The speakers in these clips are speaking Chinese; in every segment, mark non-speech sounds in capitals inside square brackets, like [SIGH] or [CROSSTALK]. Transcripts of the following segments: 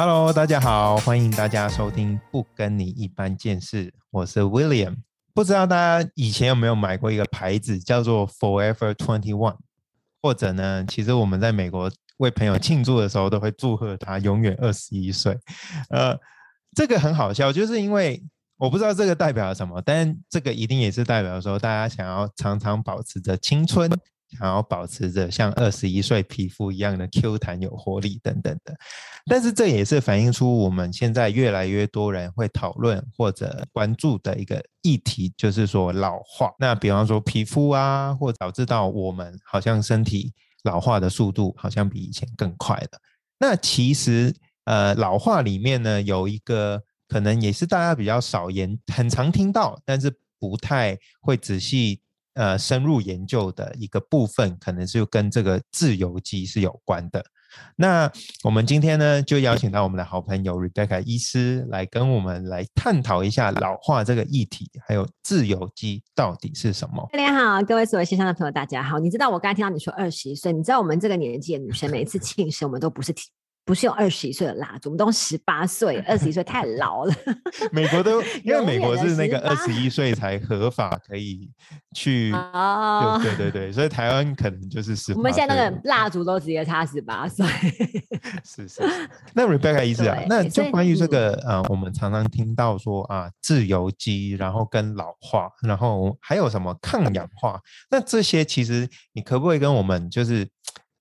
Hello，大家好，欢迎大家收听《不跟你一般见识》，我是 William。不知道大家以前有没有买过一个牌子叫做 Forever Twenty One，或者呢，其实我们在美国为朋友庆祝的时候，都会祝贺他永远二十一岁。呃，这个很好笑，就是因为我不知道这个代表了什么，但这个一定也是代表说大家想要常常保持着青春。想要保持着像二十一岁皮肤一样的 Q 弹有活力等等的，但是这也是反映出我们现在越来越多人会讨论或者关注的一个议题，就是说老化。那比方说皮肤啊，或导致到我们好像身体老化的速度好像比以前更快了。那其实呃老化里面呢有一个可能也是大家比较少言，很常听到，但是不太会仔细。呃，深入研究的一个部分，可能是跟这个自由基是有关的。那我们今天呢，就邀请到我们的好朋友 Rebecca 医师来跟我们来探讨一下老化这个议题，还有自由基到底是什么。大家好，各位所有线上的朋友，大家好。你知道我刚才听到你说二十一岁，你知道我们这个年纪的女生，每一次庆生，我们都不是。不是用二十一岁的蜡烛，我们都十八岁，二十一岁太老了。[LAUGHS] 美国都因为美国是那个二十一岁才合法可以去，哦，对对对，所以台湾可能就是十。我们现在那个蜡烛都直接差十八岁。[LAUGHS] 是是。那 Rebecca 意思啊，[LAUGHS] 那就关于这个呃，我们常常听到说啊，自由基，然后跟老化，然后还有什么抗氧化，那这些其实你可不可以跟我们就是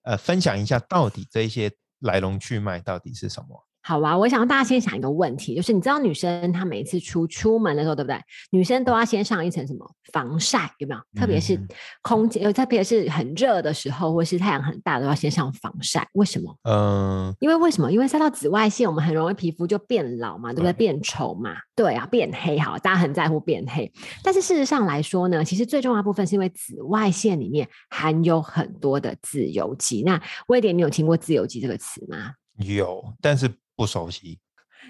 呃分享一下，到底这些？来龙去脉到底是什么？好啊，我想大家先想一个问题，就是你知道女生她每次出出门的时候，对不对？女生都要先上一层什么防晒，有没有？特别是空气，特别是很热的时候，或是太阳很大，都要先上防晒。为什么？嗯，因为为什么？因为晒到紫外线，我们很容易皮肤就变老嘛，对不对？变丑嘛，对啊，变黑。好，大家很在乎变黑，但是事实上来说呢，其实最重要部分是因为紫外线里面含有很多的自由基。那威廉，你有听过自由基这个词吗？有，但是。不熟悉，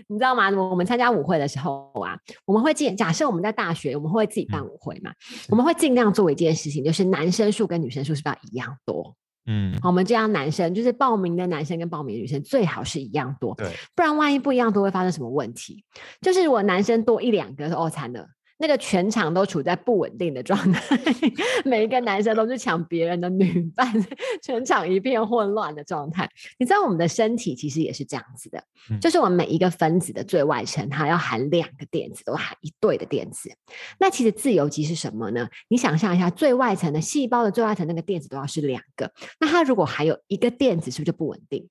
你知道吗？我们参加舞会的时候啊，我们会尽假设我们在大学，我们会自己办舞会嘛，我们会尽量做一件事情，就是男生数跟女生数是不是要一样多？嗯，我们这样男生就是报名的男生跟报名的女生最好是一样多，对，不然万一不一样多会发生什么问题？就是如果男生多一两个，哦，惨了。那个全场都处在不稳定的状态，[LAUGHS] 每一个男生都是抢别人的女伴，[LAUGHS] 全场一片混乱的状态。你知道我们的身体其实也是这样子的，就是我们每一个分子的最外层，它要含两个电子，都含一对的电子。那其实自由基是什么呢？你想象一下，最外层的细胞的最外层那个电子都要是两个，那它如果还有一个电子，是不是就不稳定？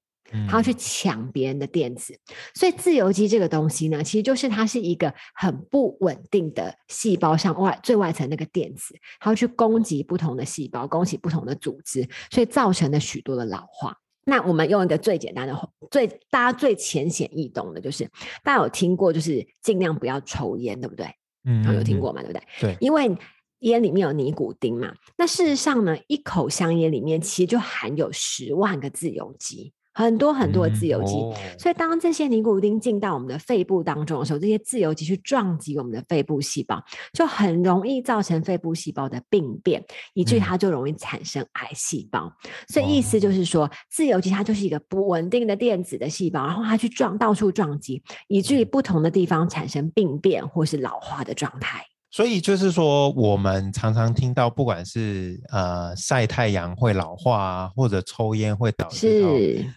他要去抢别人的电子，所以自由基这个东西呢，其实就是它是一个很不稳定的细胞上外最外层那个电子，它要去攻击不同的细胞，攻击不同的组织，所以造成了许多的老化。那我们用一个最简单的、最大家最浅显易懂的，就是大家有听过，就是尽量不要抽烟，对不对？嗯，有听过嘛？对不对？对，因为烟里面有尼古丁嘛。那事实上呢，一口香烟里面其实就含有十万个自由基。很多很多的自由基，所以当这些尼古丁进到我们的肺部当中的时候，这些自由基去撞击我们的肺部细胞，就很容易造成肺部细胞的病变，以至于它就容易产生癌细胞。所以意思就是说，自由基它就是一个不稳定的电子的细胞，然后它去撞到处撞击，以至于不同的地方产生病变或是老化的状态。所以就是说，我们常常听到，不管是呃晒太阳会老化啊，或者抽烟会导致到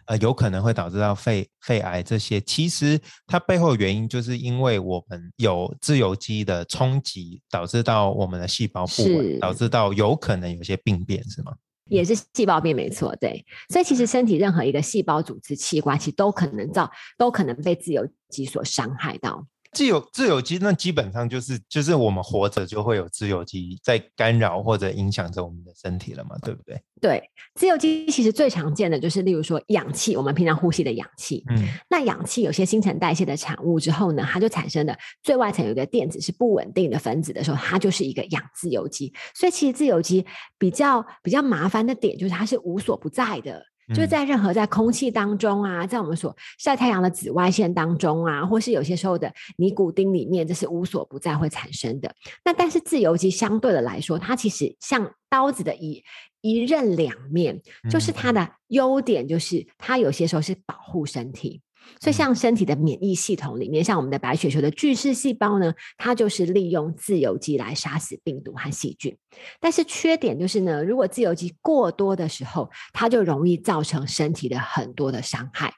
呃有可能会导致到肺肺癌这些，其实它背后原因就是因为我们有自由基的冲击，导致到我们的细胞不稳，导致到有可能有些病变，是吗？也是细胞病，没错，对。所以其实身体任何一个细胞、组织、器官，其实都可能造，都可能被自由基所伤害到。自由自由基那基本上就是就是我们活着就会有自由基在干扰或者影响着我们的身体了嘛，对不对？对，自由基其实最常见的就是例如说氧气，我们平常呼吸的氧气。嗯，那氧气有些新陈代谢的产物之后呢，它就产生了最外层有一个电子是不稳定的分子的时候，它就是一个氧自由基。所以其实自由基比较比较麻烦的点就是它是无所不在的。就在任何在空气当中啊，在我们所晒太阳的紫外线当中啊，或是有些时候的尼古丁里面，这是无所不在会产生的。那但是自由基相对的来说，它其实像刀子的一一刃两面，就是它的优点就是它有些时候是保护身体。所以像身体的免疫系统里面，像我们的白血球的巨噬细胞呢，它就是利用自由基来杀死病毒和细菌。但是缺点就是呢，如果自由基过多的时候，它就容易造成身体的很多的伤害。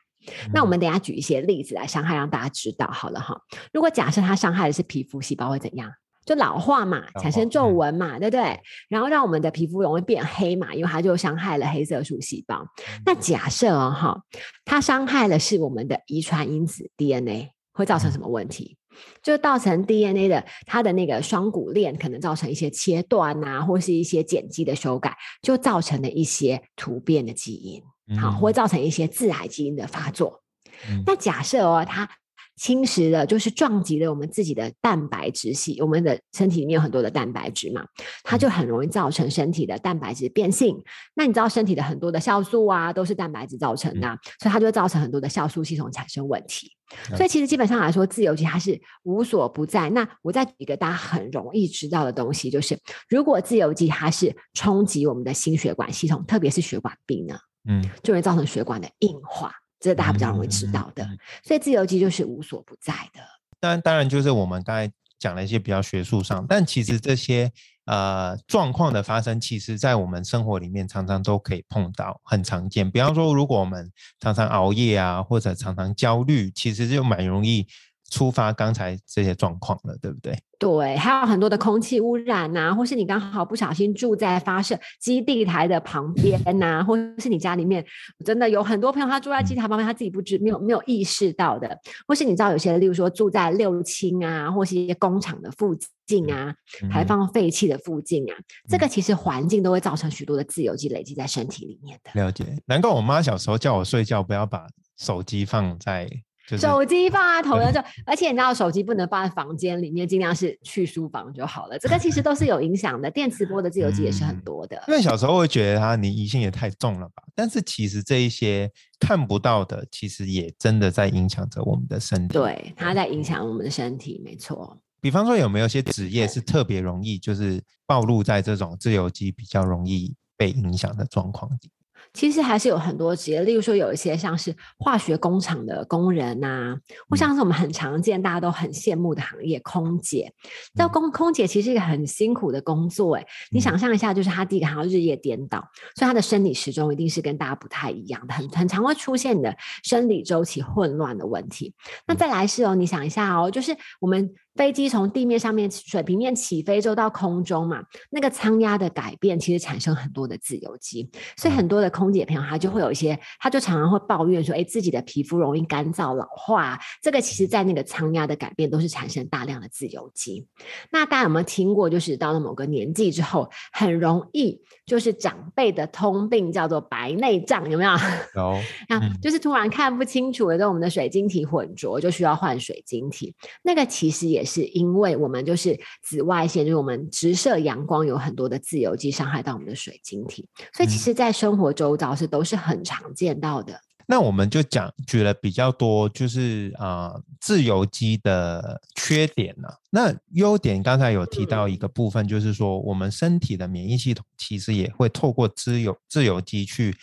那我们等下举一些例子来伤害，让大家知道好了哈。如果假设它伤害的是皮肤细胞，会怎样？就老化嘛，产生皱纹嘛，对不对？然后让我们的皮肤容易变黑嘛，因为它就伤害了黑色素细胞。那假设哦哈，它伤害的是我们的遗传因子 DNA，会造成什么问题？就造成 DNA 的它的那个双股链可能造成一些切断啊，或是一些碱基的修改，就造成了一些突变的基因，好，会造成一些致癌基因的发作。那假设哦，它侵蚀了，就是撞击了我们自己的蛋白质系，我们的身体里面有很多的蛋白质嘛，它就很容易造成身体的蛋白质变性。那你知道身体的很多的酵素啊，都是蛋白质造成的，所以它就会造成很多的酵素系统产生问题。所以其实基本上来说，自由基它是无所不在。那我再举一个大家很容易知道的东西，就是如果自由基它是冲击我们的心血管系统，特别是血管病呢，嗯，就会造成血管的硬化。这是大家比较容易知道的，所以自由基就是无所不在的。当然，当然就是我们刚才讲了一些比较学术上，但其实这些呃状况的发生，其实在我们生活里面常常都可以碰到，很常见。比方说，如果我们常常熬夜啊，或者常常焦虑，其实就蛮容易触发刚才这些状况了，对不对？对，还有很多的空气污染呐，或是你刚好不小心住在发射基地台的旁边呐，[LAUGHS] 或是你家里面真的有很多朋友他住在基地台旁边，他自己不知没有没有意识到的，或是你知道有些，例如说住在六轻啊，或是一些工厂的附近啊，排放废气的附近啊，这个其实环境都会造成许多的自由基累积在身体里面的。了解，难怪我妈小时候叫我睡觉不要把手机放在。手机放在头上就，而且你知道手机不能放在房间里面，尽量是去书房就好了。这个其实都是有影响的，电磁波的自由基也是很多的。因为小时候会觉得它你疑心也太重了吧，但是其实这一些看不到的，其实也真的在影响着我们的身体。对，它在影响我们的身体，没错。比方说，有没有些职业是特别容易，就是暴露在这种自由基比较容易被影响的状况底？其实还是有很多职业，例如说有一些像是化学工厂的工人呐，或像是我们很常见、大家都很羡慕的行业——空姐。那空空姐其实是一个很辛苦的工作，哎，你想象一下，就是她第一个还要日夜颠倒，所以她的生理时钟一定是跟大家不太一样的，很很常会出现你的生理周期混乱的问题。那再来是哦，你想一下哦，就是我们。飞机从地面上面水平面起飞之后到空中嘛，那个舱压的改变其实产生很多的自由基，所以很多的空姐朋友她就会有一些，她就常常会抱怨说，哎，自己的皮肤容易干燥老化，这个其实在那个舱压的改变都是产生大量的自由基。那大家有没有听过，就是到了某个年纪之后，很容易就是长辈的通病叫做白内障，有没有？有，[LAUGHS] 啊，就是突然看不清楚了，跟我们的水晶体混浊，就需要换水晶体。那个其实也。也是因为我们就是紫外线，就是我们直射阳光有很多的自由基伤害到我们的水晶体，所以其实，在生活周遭是都是很常见到的。那我们就讲举了比较多，就是啊，自由基的缺点呢。那优点刚才有提到一个部分，就是说我们身体的免疫系统其实也会透过自由自由基去，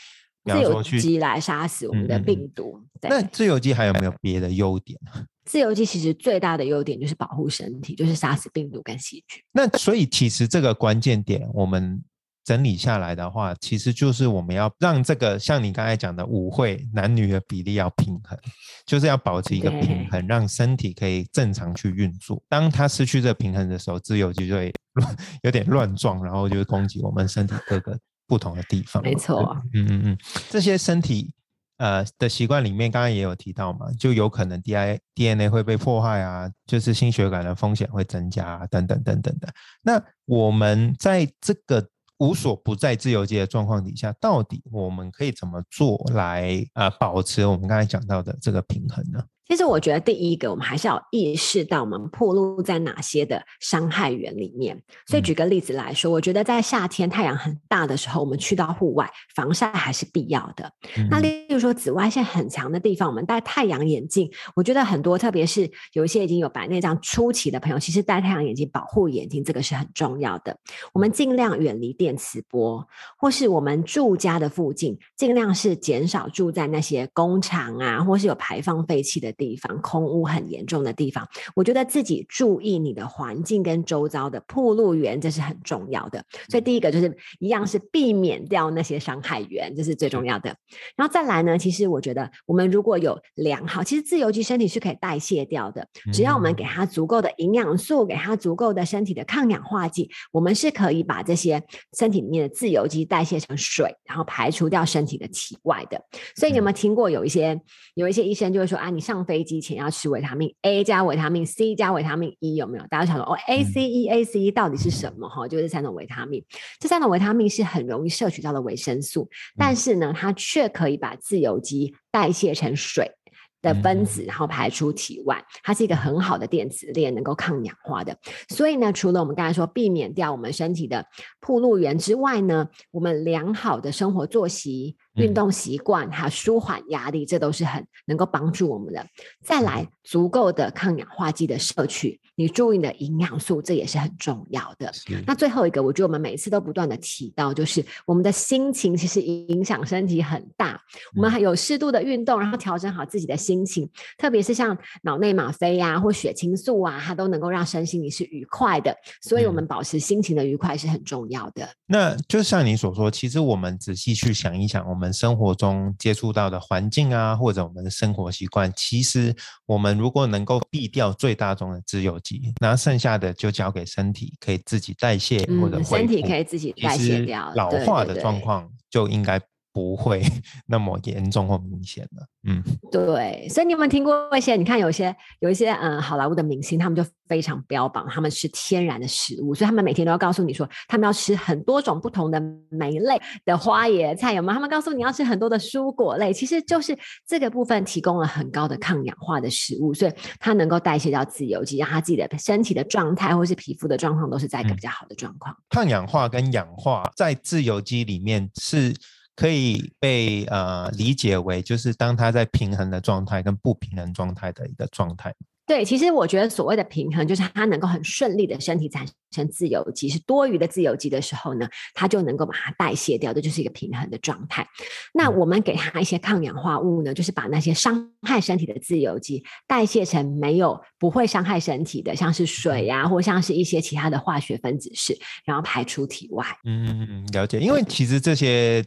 自由基来杀死我们的病毒。那自由基还有没有别的优点？自由基其实最大的优点就是保护身体，就是杀死病毒跟细菌。那所以其实这个关键点，我们整理下来的话，其实就是我们要让这个像你刚才讲的舞会男女的比例要平衡，就是要保持一个平衡，让身体可以正常去运作。当它失去这平衡的时候，自由基就会 [LAUGHS] 有点乱撞，然后就攻击我们身体各个不同的地方。没错，嗯嗯嗯，这些身体。呃的习惯里面，刚刚也有提到嘛，就有可能 D I D N A 会被破坏啊，就是心血管的风险会增加等等等等的。那我们在这个无所不在自由基的状况底下，到底我们可以怎么做来呃保持我们刚才讲到的这个平衡呢？其实我觉得第一个，我们还是要意识到我们暴露在哪些的伤害源里面。所以举个例子来说，我觉得在夏天太阳很大的时候，我们去到户外，防晒还是必要的。那例如说紫外线很强的地方，我们戴太阳眼镜。我觉得很多，特别是有一些已经有白内障初期的朋友，其实戴太阳眼镜保护眼睛，这个是很重要的。我们尽量远离电磁波，或是我们住家的附近，尽量是减少住在那些工厂啊，或是有排放废气的。地方空污很严重的地方，我觉得自己注意你的环境跟周遭的铺路源，这是很重要的。所以第一个就是一样是避免掉那些伤害源，这是最重要的。然后再来呢，其实我觉得我们如果有良好，其实自由基身体是可以代谢掉的，只要我们给它足够的营养素，给它足够的身体的抗氧化剂，我们是可以把这些身体里面的自由基代谢成水，然后排除掉身体的体外的。所以你有没有听过有一些有一些医生就会说啊，你上飞机前要吃维他命 A 加维他命 C 加维他命 E 有没有？大家想说哦，A C E A C E 到底是什么？哈，就是三种维他命。这三种维他命是很容易摄取到的维生素，但是呢，它却可以把自由基代谢成水。的分子，然后排出体外，它是一个很好的电子链，能够抗氧化的。所以呢，除了我们刚才说避免掉我们身体的铺路源之外呢，我们良好的生活作息、运动习惯，还有舒缓压力，这都是很能够帮助我们的。再来，足够的抗氧化剂的摄取，你注意的营养素，这也是很重要的。那最后一个，我觉得我们每次都不断的提到，就是我们的心情其实影响身体很大。我们还有适度的运动，然后调整好自己的。心情，特别是像脑内吗啡呀或血清素啊，它都能够让身心你是愉快的。所以，我们保持心情的愉快是很重要的。那就像你所说，其实我们仔细去想一想，我们生活中接触到的环境啊，或者我们的生活习惯，其实我们如果能够避掉最大宗的自由基，那剩下的就交给身体可以自己代谢或者身体可以自己代谢掉，老化的状况就应该。不会 [LAUGHS] 那么严重或明显的，嗯，对，所以你有没有听过一些？你看有些有一些嗯，好莱坞的明星，他们就非常标榜他们吃天然的食物，所以他们每天都要告诉你说，他们要吃很多种不同的梅类的花椰菜，有吗？他们告诉你要吃很多的蔬果类，其实就是这个部分提供了很高的抗氧化的食物，所以它能够代谢掉自由基，让他自己的身体的状态或是皮肤的状况都是在一个比较好的状况。抗氧化跟氧化在自由基里面是。可以被呃理解为，就是当它在平衡的状态跟不平衡状态的一个状态。对，其实我觉得所谓的平衡，就是它能够很顺利的身体产生自由基，是多余的自由基的时候呢，它就能够把它代谢掉，这就是一个平衡的状态。那我们给它一些抗氧化物呢，就是把那些伤害身体的自由基代谢成没有不会伤害身体的，像是水呀，或像是一些其他的化学分子式，然后排出体外。嗯，了解。因为其实这些。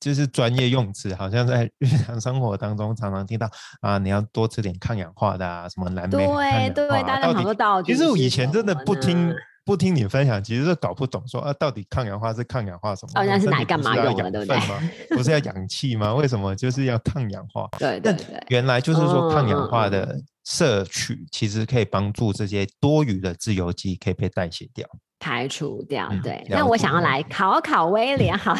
就是专业用词，好像在日常生活当中常常听到啊，你要多吃点抗氧化的啊，什么蓝莓对对，大家很多道理。其实我以前真的不听不听你分享，其实是搞不懂，说啊，到底抗氧化是抗氧化什么？哦，那是拿干嘛用的？对不对？不是要氧气吗？为什么就是要抗氧化？对对对，原来就是说抗氧化的摄取，其实可以帮助这些多余的自由基可以被代谢掉。排除掉，对。那我想要来考考威廉，[LAUGHS] 好，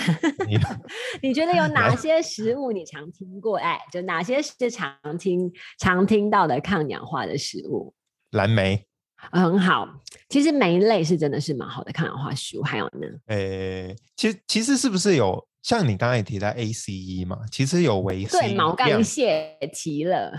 [LAUGHS] 你觉得有哪些食物你常听过？哎，就哪些是常听、常听到的抗氧化的食物？蓝莓，很好。其实莓类是真的是蛮好的抗氧化食物。还有呢？诶，其实其实是不是有？像你刚才也提到 ACE 嘛，其实有维 C 对毛干蟹提了。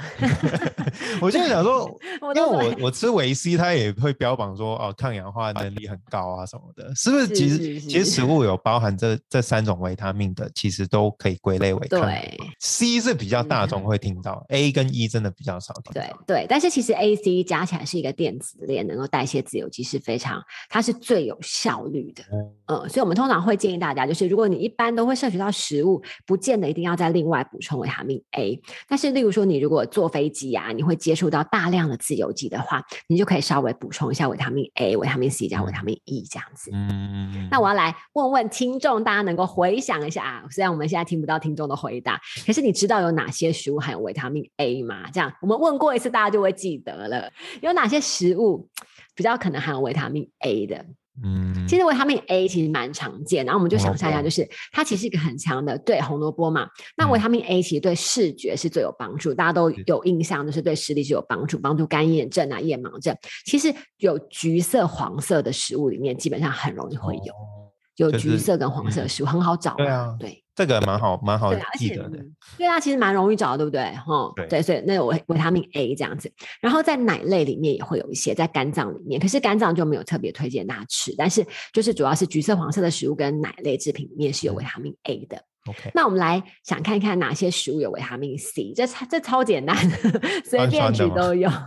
[LAUGHS] 我现在想说，因为我我吃维 C，它也会标榜说哦抗氧化能力很高啊什么的，是不是？其实其实食物有包含这这三种维他命的，其实都可以归类为对。C 是比较大众会听到，A 跟 E 真的比较少听到。对对，但是其实 AC 加起来是一个电子链，能够代谢自由基是非常，它是最有效率的。嗯，所以我们通常会建议大家，就是如果你一般都会摄取到食物，不见得一定要再另外补充维他命 A。但是，例如说你如果坐飞机啊，你会接触到大量的自由基的话，你就可以稍微补充一下维他命 A、维他命 C 加维他命 E 这样子。嗯。那我要来问问听众，大家能够回想一下啊？虽然我们现在听不到听众的回答，可是你知道有哪些食物含有维他命 A 吗？这样我们问过一次，大家就会记得了。有哪些食物比较可能含有维他命 A 的？嗯，其实维他命 A 其实蛮常见，然后我们就想象一下，就是它其实一个很强的对红萝卜嘛。那维嗯他命 A 其实对视觉是最有帮助，大家都有印象，就是对视力是有帮助，帮助干眼症啊、夜盲症。其实有橘色、黄色的食物里面，基本上很容易会有，哦有橘色跟黄色食物很好找对啊对。这个蛮好，蛮好记得的。嗯对啊，其实蛮容易找的，对不对？哈，对所以那有维维他命 A 这样子，然后在奶类里面也会有一些，在肝脏里面，可是肝脏就没有特别推荐大家吃，但是就是主要是橘色、黄色的食物跟奶类制品里面是有维嗯他命 A 的。OK，那我们来想看看哪些食物有维他命 C，这超这超简单的，随便举 [LAUGHS] 都有。[LAUGHS]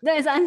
对，酸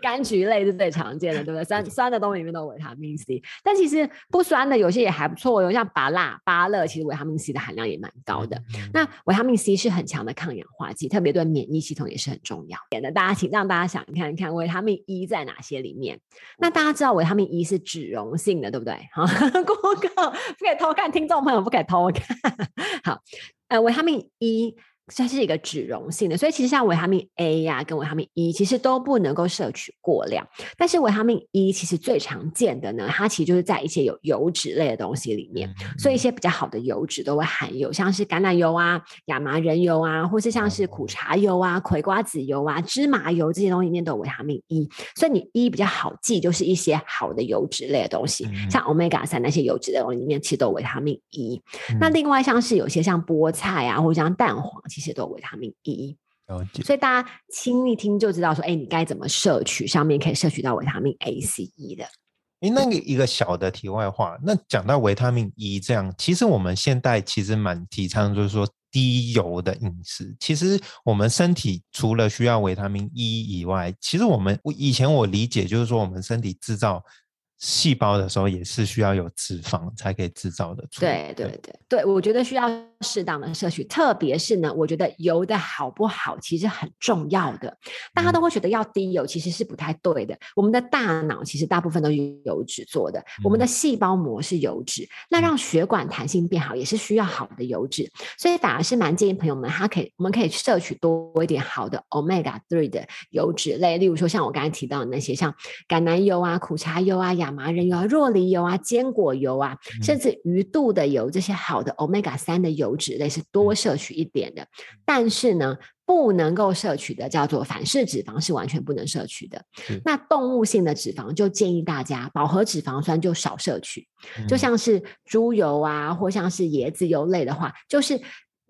柑橘类是最常见的，对不对？酸酸的东西里面都有维他命 C，但其实不酸的有些也还不错，有像芭辣、芭乐，其实维他命 C 的含量也蛮高的。嗯那维他命 C 是很强的抗氧化剂，特别对免疫系统也是很重要的。大家请让大家想看看维他命 E 在哪些里面。那大家知道维他命 E 是脂溶性的，对不对？哈，[LAUGHS] Google 不可以偷看，听众朋友不可以偷看。[LAUGHS] 好，呃，维他命 E。它是一个脂溶性的，所以其实像维他命 A 呀、跟维他命 E 其实都不能够摄取过量。但是维他命 E 其实最常见的呢，它其实就是在一些有油脂类的东西里面。所以一些比较好的油脂都会含有，像是橄榄油啊、亚麻仁油啊，或是像是苦茶油啊、葵瓜子油啊、芝麻油这些东西里面都有维他命 E。所以你 E 比较好记，就是一些好的油脂类的东西，嗯像 omega 三那些油脂的东西里面其实都有维他命 E。那嗯另外像是有些像菠菜啊，或者像蛋黄，其实都有维他命 E。所以大家听一听就知道说，哎，你该怎么摄取，上面可以摄取到维他命 A、C、E 的。诶，那个一个小的题外话，那讲到维他命 E 这样，其实我们现代其实蛮提倡，就是说低油的饮食。其实我们身体除了需要维他命 E 以外，其实我们以前我理解就是说，我们身体制造细胞的时候也是需要有脂肪才可以制造的出来。对对对对，我觉得需要适当的摄取，特别是呢，我觉得油的好不好其实很重要的。大家都会觉得要低油，其实是不太对的。我们的大脑其实大部分都是油脂做的，我们的细胞膜是油脂，那让血管弹性变好也是需要好的油脂。所以反而是蛮建议朋友们，他可以我们可以摄取多一点好的 omega three 的油脂类，例如说像我刚才提到的那些，像橄榄油啊、苦茶油啊、亚麻仁油啊、若梨油啊、坚果油啊，甚至鱼肚的油，这些好的 omega 三的油脂类是多摄取一点的。但是呢，不能够摄取的叫做反式脂肪，是完全不能摄取的。那动物性的脂肪就建议大家饱和脂肪酸就少摄取，就嗯像是猪油啊，或像是椰子油类的话，就是。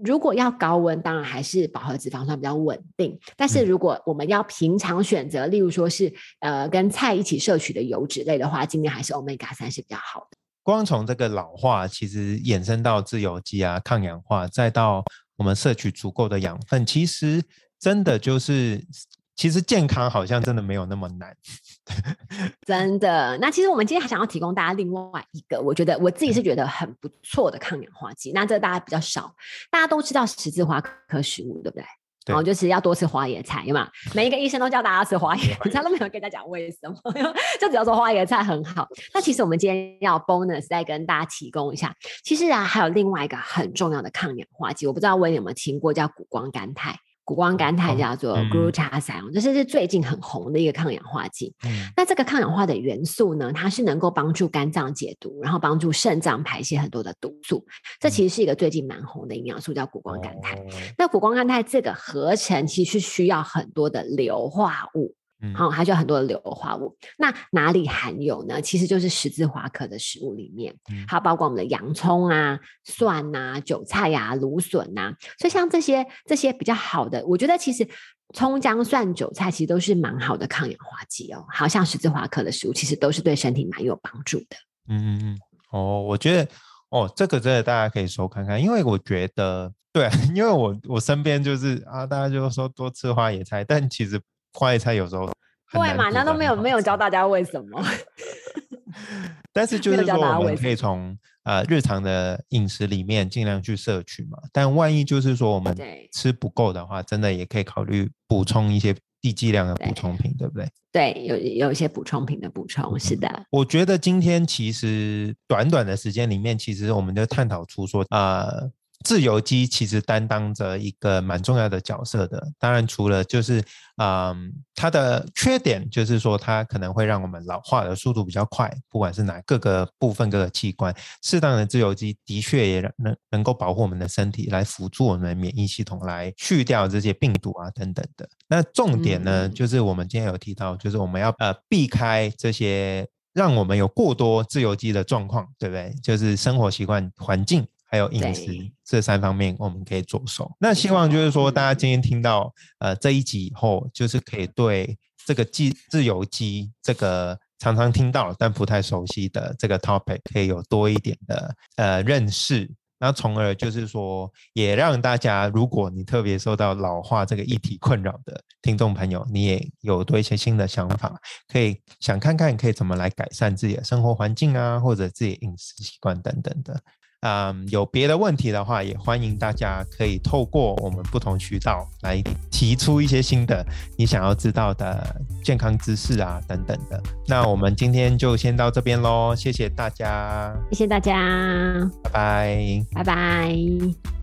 如果要高温，当然还是饱和脂肪酸比较稳定。但是嗯如果我们要平常选择，例如说是呃跟菜一起摄取的油脂类的话，尽量还是 omega 三是比较好的。光从这个老化，其实衍生到自由基啊、抗氧化，再到我们摄取足够的养分，其实真的就是，其实健康好像真的没有那么难。[LAUGHS] 真的，那其实我们今天还想要提供大家另外一个，我觉得我自己是觉得很不错的抗氧化剂。那这个大家比较少，大家都知道十字花科食物，对不对？对然后就是要多吃花椰菜，有吗？每一个医生都叫大家吃花椰菜，都没有跟大家讲为什么，[LAUGHS] 就只要说花椰菜很好。那其实我们今天要 bonus 再跟大家提供一下，其实啊还有另外一个很重要的抗氧化剂，我不知道温有没有听过，叫谷胱甘肽。谷胱甘肽哦叫做嗯 glutathione，这是是最近很红的一个抗氧化剂。嗯那这个抗氧化的元素呢，它是能够帮助肝脏解毒，然后帮助肾脏排泄很多的毒素。这其实是一个最近蛮红的营养素，叫谷胱甘肽。哦那谷胱甘肽这个合成其实需要很多的硫化物，嗯好、它就有很多的硫化物。那哪里含有呢？其实就是十字花科的食物里面，嗯它包括我们的洋葱啊、蒜呐、韭菜呀、芦笋呐、所以像这些这些比较好的，我觉得其实葱姜蒜韭菜其实都是蛮好的抗氧化剂哦。好像十字花科的食物，其实都是对身体蛮有帮助的。嗯嗯嗯，哦，我觉得哦，这个真的大家可以收看看，因为我觉得对啊，[LAUGHS] 因为我我身边就是啊，大家就说多吃花野菜，但其实花椰菜有时候很对嘛？那都没有没有教大家为什么？[LAUGHS] 但是 [LAUGHS] 就是说，我们可以从呃日常的饮食里面尽量去摄取嘛。但万一就是说我们吃不够的话，真的也可以考虑补充一些低剂量的补充品，对不对？对，有有一些补充品的补充，是的。我觉得今天其实短短的时间里面，其实我们就探讨出说，呃，自由基其实担当着一个蛮重要的角色的。当然，除了就是嗯，它的缺点就是说它可能会让我们老化的速度比较快，不管是哪各个部分各个器官，适当的自由基的确也能能够保护我们的身体，来辅助我们的免疫系统来去掉这些病毒啊等等的。那重点呢，就是我们今天有提到，就是我们要呃避开这些。让我们有过多自由基的状况，对不对？就是生活习惯、环境还有饮食这三方面，我们可以着手。那希望就是说，大家今天听到呃这一集以后，就是可以对这个自自由基这个常常听到但不太熟悉的这个 topic，可以有多一点的呃认识。那从而就是说，也让大家，如果你特别受到老化这个议题困扰的听众朋友，你也有多一些新的想法，可以想看看可以怎么来改善自己的生活环境啊，或者自己饮食习惯等等的。嗯，有别的问题的话，也欢迎大家可以透过我们不同渠道来提出一些新的你想要知道的健康知识啊等等的。那我们今天就先到这边喽，谢谢大家，谢谢大家，拜拜，拜拜。